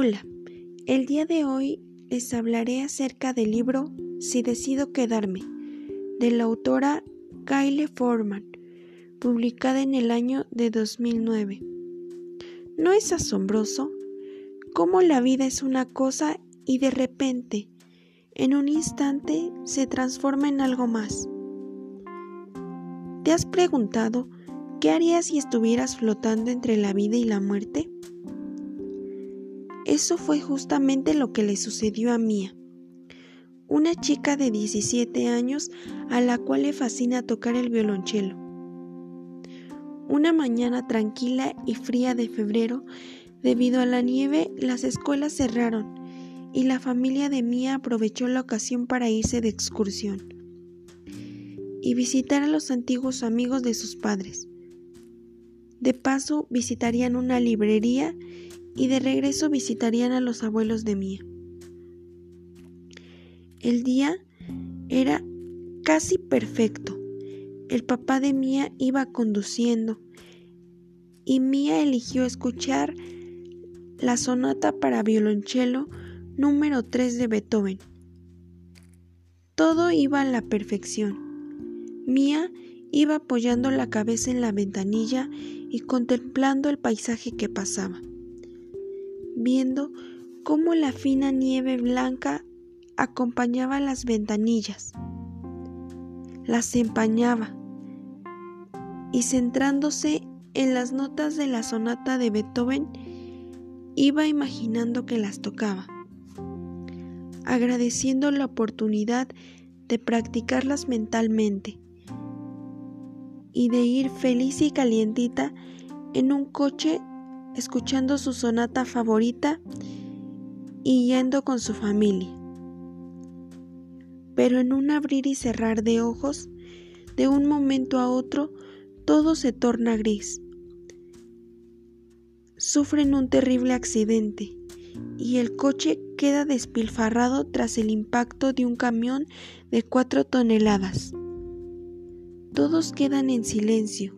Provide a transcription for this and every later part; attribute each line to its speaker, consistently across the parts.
Speaker 1: Hola, el día de hoy les hablaré acerca del libro Si decido quedarme, de la autora Kyle Forman, publicada en el año de 2009. ¿No es asombroso cómo la vida es una cosa y de repente, en un instante, se transforma en algo más? ¿Te has preguntado qué harías si estuvieras flotando entre la vida y la muerte? Eso fue justamente lo que le sucedió a Mía, una chica de 17 años a la cual le fascina tocar el violonchelo. Una mañana tranquila y fría de febrero, debido a la nieve, las escuelas cerraron y la familia de Mía aprovechó la ocasión para irse de excursión y visitar a los antiguos amigos de sus padres. De paso visitarían una librería y de regreso visitarían a los abuelos de Mía. El día era casi perfecto. El papá de Mía iba conduciendo y Mía eligió escuchar la sonata para violonchelo número 3 de Beethoven. Todo iba a la perfección. Mía iba apoyando la cabeza en la ventanilla y contemplando el paisaje que pasaba viendo cómo la fina nieve blanca acompañaba las ventanillas, las empañaba y centrándose en las notas de la sonata de Beethoven, iba imaginando que las tocaba, agradeciendo la oportunidad de practicarlas mentalmente y de ir feliz y calientita en un coche escuchando su sonata favorita y yendo con su familia. Pero en un abrir y cerrar de ojos, de un momento a otro, todo se torna gris. Sufren un terrible accidente y el coche queda despilfarrado tras el impacto de un camión de cuatro toneladas. Todos quedan en silencio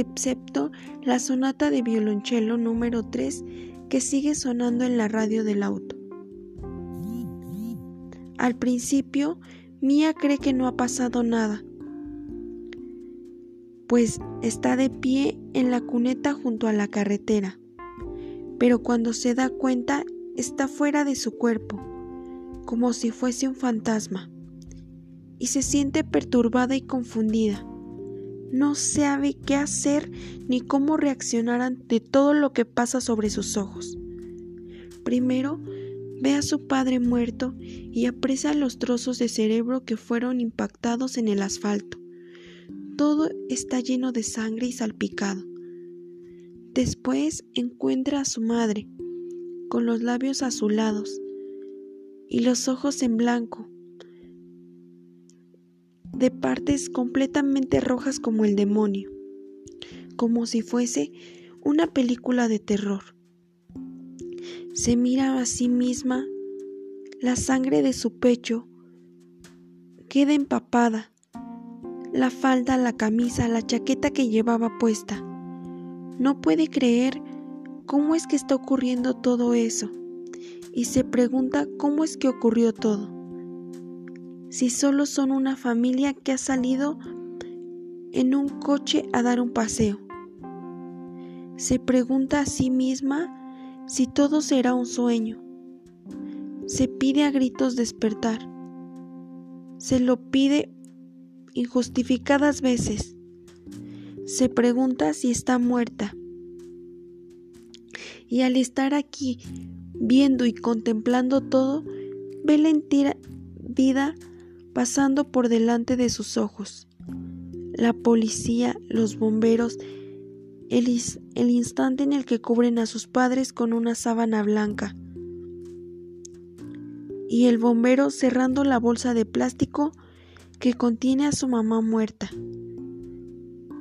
Speaker 1: excepto la sonata de violonchelo número 3 que sigue sonando en la radio del auto. Al principio, Mía cree que no ha pasado nada, pues está de pie en la cuneta junto a la carretera, pero cuando se da cuenta está fuera de su cuerpo, como si fuese un fantasma, y se siente perturbada y confundida no sabe qué hacer ni cómo reaccionar ante todo lo que pasa sobre sus ojos. Primero, ve a su padre muerto y apresa los trozos de cerebro que fueron impactados en el asfalto. Todo está lleno de sangre y salpicado. Después encuentra a su madre, con los labios azulados y los ojos en blanco, de partes completamente rojas como el demonio, como si fuese una película de terror. Se mira a sí misma, la sangre de su pecho queda empapada, la falda, la camisa, la chaqueta que llevaba puesta. No puede creer cómo es que está ocurriendo todo eso y se pregunta cómo es que ocurrió todo si solo son una familia que ha salido en un coche a dar un paseo. Se pregunta a sí misma si todo será un sueño. Se pide a gritos despertar. Se lo pide injustificadas veces. Se pregunta si está muerta. Y al estar aquí viendo y contemplando todo, ve la entera vida pasando por delante de sus ojos. La policía, los bomberos, el, instante en el que cubren a sus padres con una sábana blanca. Y el bombero cerrando la bolsa de plástico que contiene a su mamá muerta.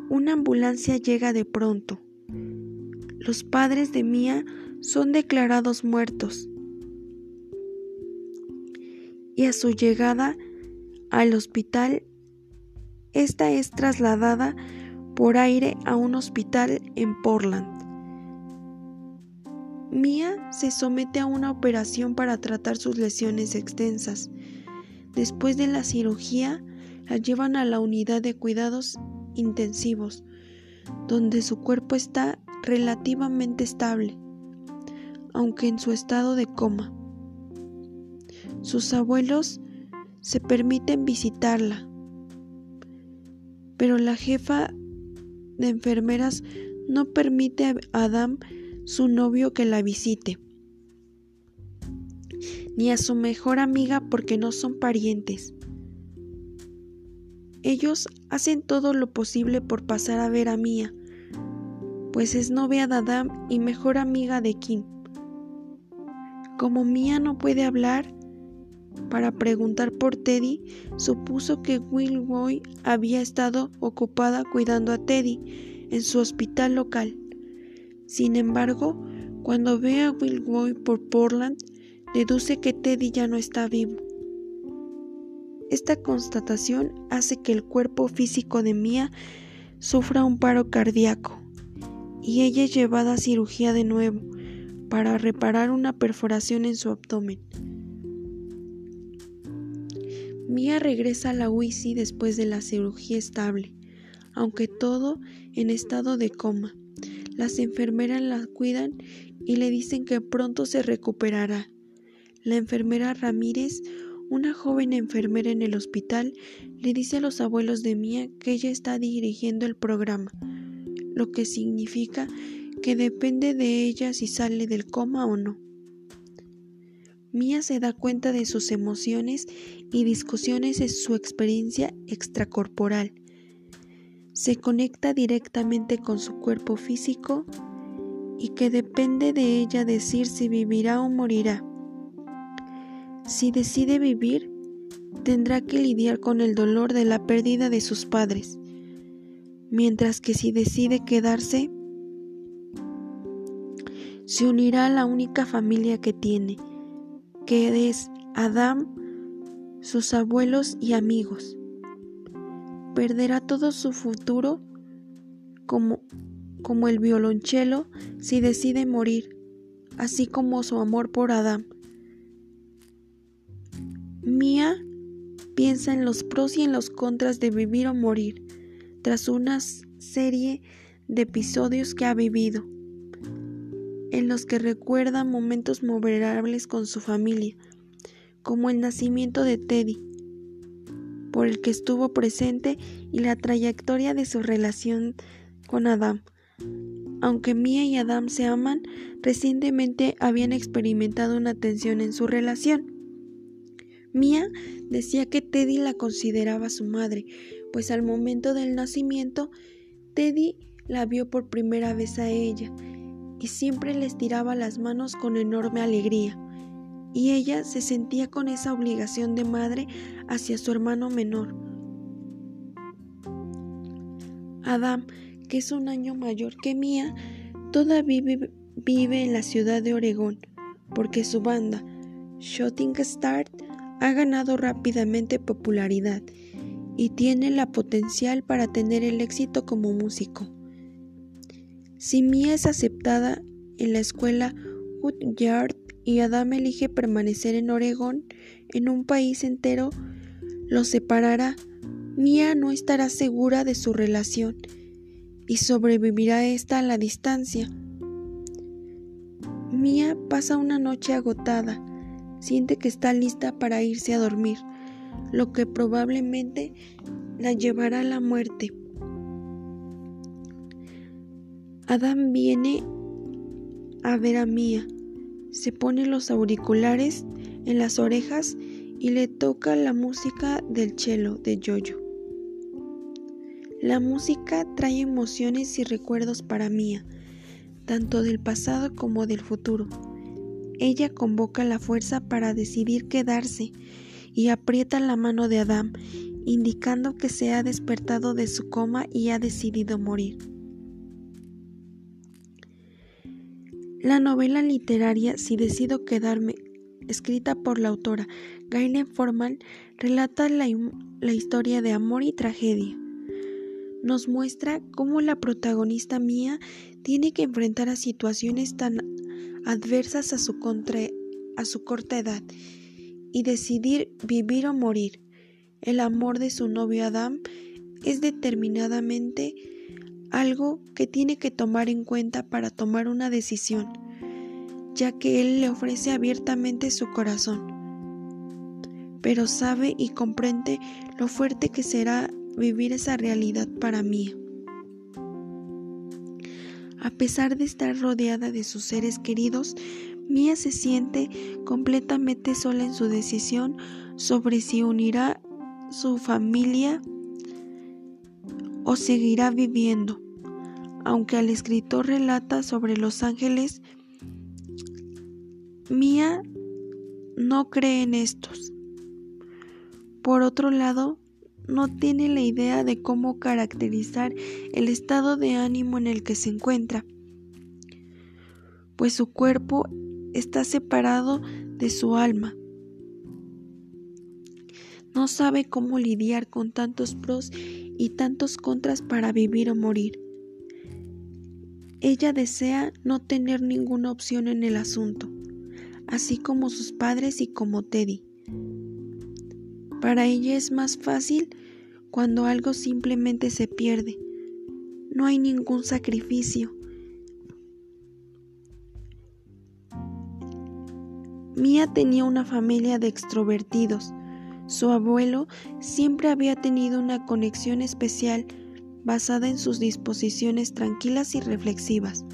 Speaker 1: Una ambulancia llega de pronto. Los padres de Mía son declarados muertos. Y a su llegada al hospital, esta es trasladada por aire a un hospital en Portland. Mia se somete a una operación para tratar sus lesiones extensas. Después de la cirugía, la llevan a la unidad de cuidados intensivos, donde su cuerpo está relativamente estable, aunque en su estado de coma. Sus abuelos se permiten visitarla, pero la jefa de enfermeras no permite a Adam, su novio, que la visite, ni a su mejor amiga porque no son parientes. Ellos hacen todo lo posible por pasar a ver a Mia, pues es novia de Adam y mejor amiga de Kim. Como Mia no puede hablar, para preguntar por Teddy, supuso que Boy había estado ocupada cuidando a Teddy en su hospital local. Sin embargo, cuando ve a Boy por Portland, deduce que Teddy ya no está vivo. Esta constatación hace que el cuerpo físico de Mia sufra un paro cardíaco y ella es llevada a cirugía de nuevo para reparar una perforación en su abdomen. Mia regresa a la UICI después de la cirugía estable, aunque todo en estado de coma. Las enfermeras la cuidan y le dicen que pronto se recuperará. La enfermera Ramírez, una joven enfermera en el hospital, le dice a los abuelos de Mia que ella está dirigiendo el programa, lo que significa que depende de ella si sale del coma o no. Mia se da cuenta de sus emociones y discusiones en su experiencia extracorporal. Se conecta directamente con su cuerpo físico y que depende de ella decir si vivirá o morirá. Si decide vivir, tendrá que lidiar con el dolor de la pérdida de sus padres, mientras que si decide quedarse, se unirá a la única familia que tiene, que es Adam, sus abuelos y amigos. Perderá todo su futuro como, como el violonchelo si decide morir, así como su amor por Adam. Mia piensa en los pros y en los contras de vivir o morir tras una serie de episodios que ha vivido en los que recuerda momentos memorables con su familia, como el nacimiento de Teddy, por el que estuvo presente y la trayectoria de su relación con Adam. Aunque Mia y Adam se aman, recientemente habían experimentado una tensión en su relación. Mia decía que Teddy la consideraba su madre, pues al momento del nacimiento, Teddy la vio por primera vez a ella y siempre les tiraba las manos con enorme alegría, y ella se sentía con esa obligación de madre hacia su hermano menor. Adam, que es un año mayor que Mía, todavía vive, en la ciudad de Oregón, porque su banda, Shooting Star, ha ganado rápidamente popularidad y tiene la potencial para tener el éxito como músico. Si Mia es aceptada en la escuela Woodyard y Adam elige permanecer en Oregón, en un país entero, los separará. Mia no estará segura de su relación y sobrevivirá esta a la distancia. Mia pasa una noche agotada, siente que está lista para irse a dormir, lo que probablemente la llevará a la muerte. Adam viene a ver a Mía, se pone los auriculares en las orejas y le toca la música del cello de Jojo. La música trae emociones y recuerdos para Mía, tanto del pasado como del futuro. Ella convoca la fuerza para decidir quedarse y aprieta la mano de Adam, indicando que se ha despertado de su coma y ha decidido morir. La novela literaria Si decido quedarme, escrita por la autora Gayle Forman, relata la, historia de amor y tragedia. Nos muestra cómo la protagonista mía tiene que enfrentar a situaciones tan adversas a su, a su corta edad y decidir vivir o morir. El amor de su novio Adam es determinadamente algo que tiene que tomar en cuenta para tomar una decisión, ya que él le ofrece abiertamente su corazón. Pero sabe y comprende lo fuerte que será vivir esa realidad para mí. A pesar de estar rodeada de sus seres queridos, Mía se siente completamente sola en su decisión sobre si unirá su familia o seguirá viviendo. Aunque el escritor relata sobre los ángeles, Mía no cree en estos. Por otro lado, no tiene la idea de cómo caracterizar el estado de ánimo en el que se encuentra, pues su cuerpo está separado de su alma. No sabe cómo lidiar con tantos pros y tantos contras para vivir o morir. Ella desea no tener ninguna opción en el asunto, así como sus padres y como Teddy. Para ella es más fácil cuando algo simplemente se pierde. No hay ningún sacrificio. Mía tenía una familia de extrovertidos. Su abuelo siempre había tenido una conexión especial basada en sus disposiciones tranquilas y reflexivas.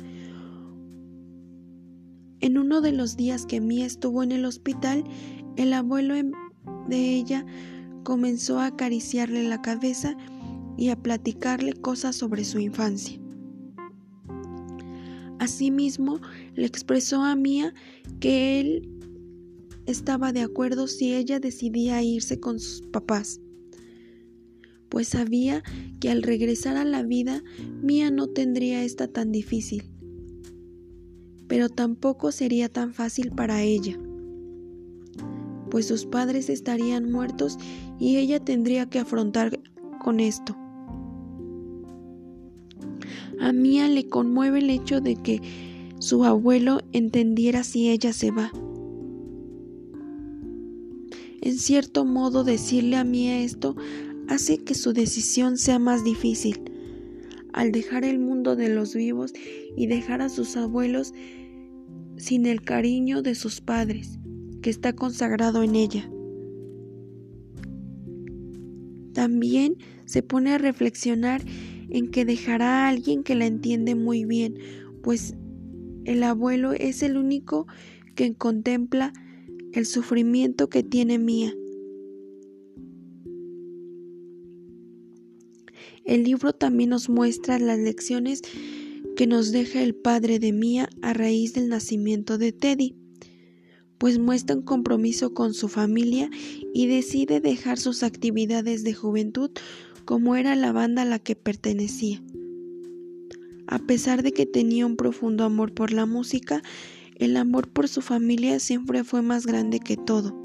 Speaker 1: En uno de los días que Mía estuvo en el hospital, el abuelo de ella comenzó a acariciarle la cabeza y a platicarle cosas sobre su infancia. Asimismo, le expresó a Mía que él estaba de acuerdo si ella decidía irse con sus papás, pues sabía que al regresar a la vida Mía no tendría esta tan difícil, pero tampoco sería tan fácil para ella, pues sus padres estarían muertos y ella tendría que afrontar con esto. A Mía le conmueve el hecho de que su abuelo entendiera si ella se va en cierto modo decirle a mí esto hace que su decisión sea más difícil. Al dejar el mundo de los vivos y dejar a sus abuelos sin el cariño de sus padres, que está consagrado en ella. También se pone a reflexionar en que dejará a alguien que la entiende muy bien, pues el abuelo es el único que contempla el sufrimiento que tiene Mía. El libro también nos muestra las lecciones que nos deja el padre de Mía a raíz del nacimiento de Teddy, pues muestra un compromiso con su familia y decide dejar sus actividades de juventud como era la banda a la que pertenecía. A pesar de que tenía un profundo amor por la música, el amor por su familia siempre fue más grande que todo.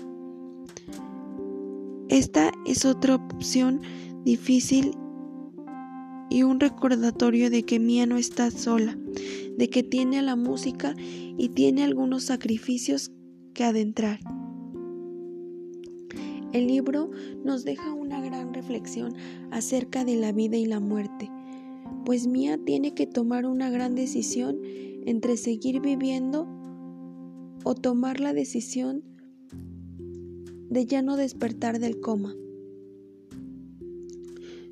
Speaker 1: Esta es otra opción difícil y un recordatorio de que Mía no está sola, de que tiene la música y tiene algunos sacrificios que adentrar. El libro nos deja una gran reflexión acerca de la vida y la muerte, pues Mía tiene que tomar una gran decisión entre seguir viviendo o tomar la decisión de ya no despertar del coma.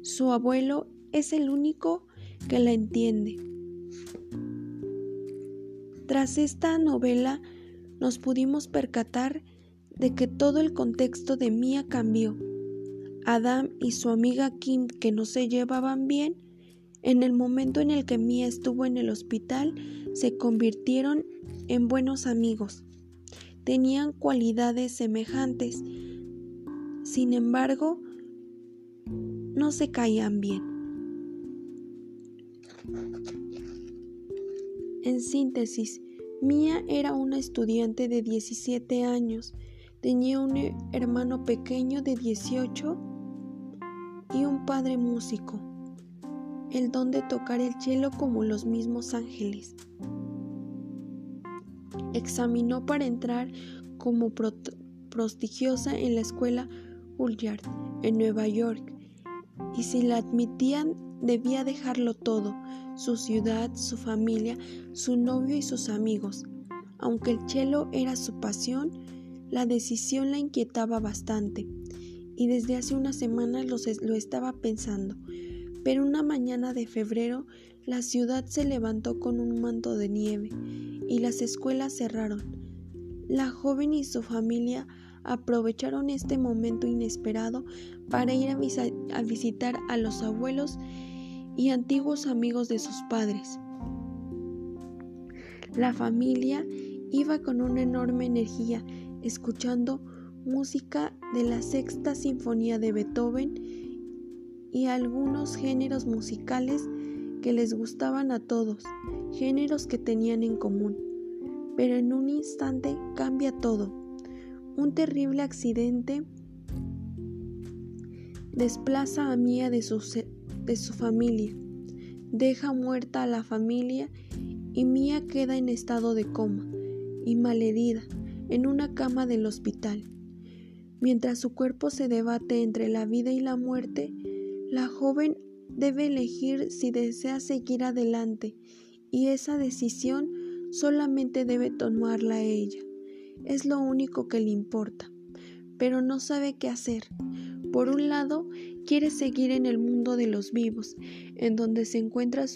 Speaker 1: Su abuelo es el único que la entiende. Tras esta novela nos pudimos percatar de que todo el contexto de Mia cambió. Adam y su amiga Kim, que no se llevaban bien, en el momento en el que Mia estuvo en el hospital, se convirtieron en buenos amigos. Tenían cualidades semejantes. Sin embargo, no se caían bien. En síntesis, Mia era una estudiante de 17 años, tenía un hermano pequeño de 18 y un padre músico, el don de tocar el cielo como los mismos ángeles. Examinó para entrar como prestigiosa en la escuela Juilliard en Nueva York y si la admitían debía dejarlo todo, su ciudad, su familia, su novio y sus amigos. Aunque el chelo era su pasión, la decisión la inquietaba bastante y desde hace unas semanas lo estaba pensando. Pero una mañana de febrero la ciudad se levantó con un manto de nieve y las escuelas cerraron. La joven y su familia aprovecharon este momento inesperado para ir a, visitar a los abuelos y antiguos amigos de sus padres. La familia iba con una enorme energía escuchando música de la sexta sinfonía de Beethoven y algunos géneros musicales que les gustaban a todos, géneros que tenían en común. Pero en un instante cambia todo. Un terrible accidente desplaza a Mía de su, de su familia, deja muerta a la familia y Mía queda en estado de coma y malherida en una cama del hospital. Mientras su cuerpo se debate entre la vida y la muerte, la joven debe elegir si desea seguir adelante y esa decisión solamente debe tomarla ella. Es lo único que le importa, pero no sabe qué hacer. Por un lado, quiere seguir en el mundo de los vivos, en donde se encuentran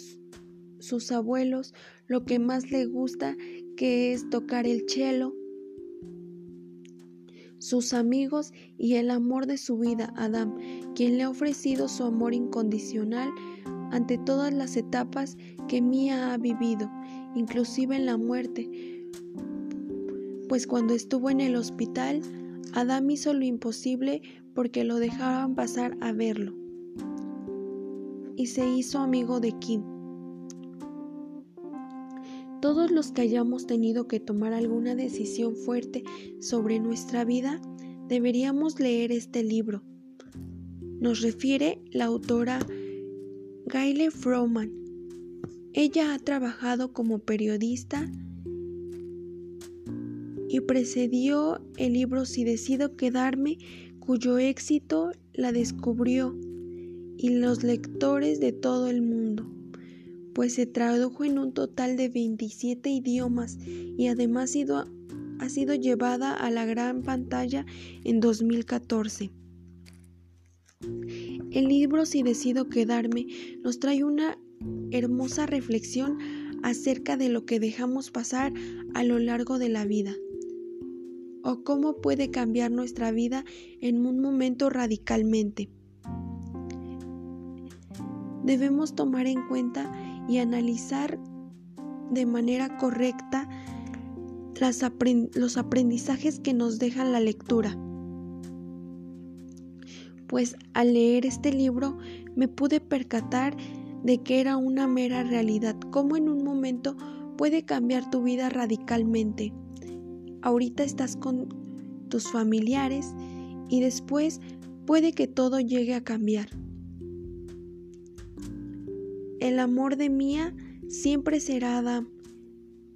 Speaker 1: sus abuelos, lo que más le gusta que es tocar el cello, sus amigos y el amor de su vida, Adam, quien le ha ofrecido su amor incondicional ante todas las etapas que Mía ha vivido, inclusive en la muerte, pues cuando estuvo en el hospital, Adam hizo lo imposible porque lo dejaban pasar a verlo y se hizo amigo de Kim. Todos los que hayamos tenido que tomar alguna decisión fuerte sobre nuestra vida, deberíamos leer este libro. Nos refiere la autora Gayle Froman. Ella ha trabajado como periodista y precedió el libro Si decido quedarme, cuyo éxito la descubrió y los lectores de todo el mundo pues se tradujo en un total de 27 idiomas y además ha sido llevada a la gran pantalla en 2014. El libro Si decido quedarme nos trae una hermosa reflexión acerca de lo que dejamos pasar a lo largo de la vida o cómo puede cambiar nuestra vida en un momento radicalmente. Debemos tomar en cuenta y analizar de manera correcta los aprendizajes que nos deja la lectura. Pues al leer este libro me pude percatar de que era una mera realidad, cómo en un momento puede cambiar tu vida radicalmente. Ahorita estás con tus familiares y después puede que todo llegue a cambiar. El amor de Mía siempre será Adam.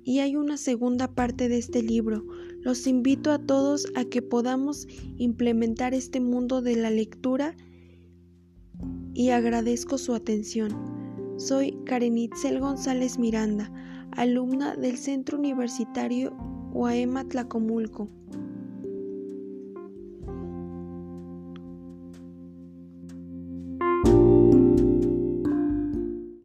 Speaker 1: Y hay una segunda parte de este libro. Los invito a todos a que podamos implementar este mundo de la lectura y agradezco su atención. Soy Karenitzel González Miranda, alumna del Centro Universitario UAEMA Tlacomulco.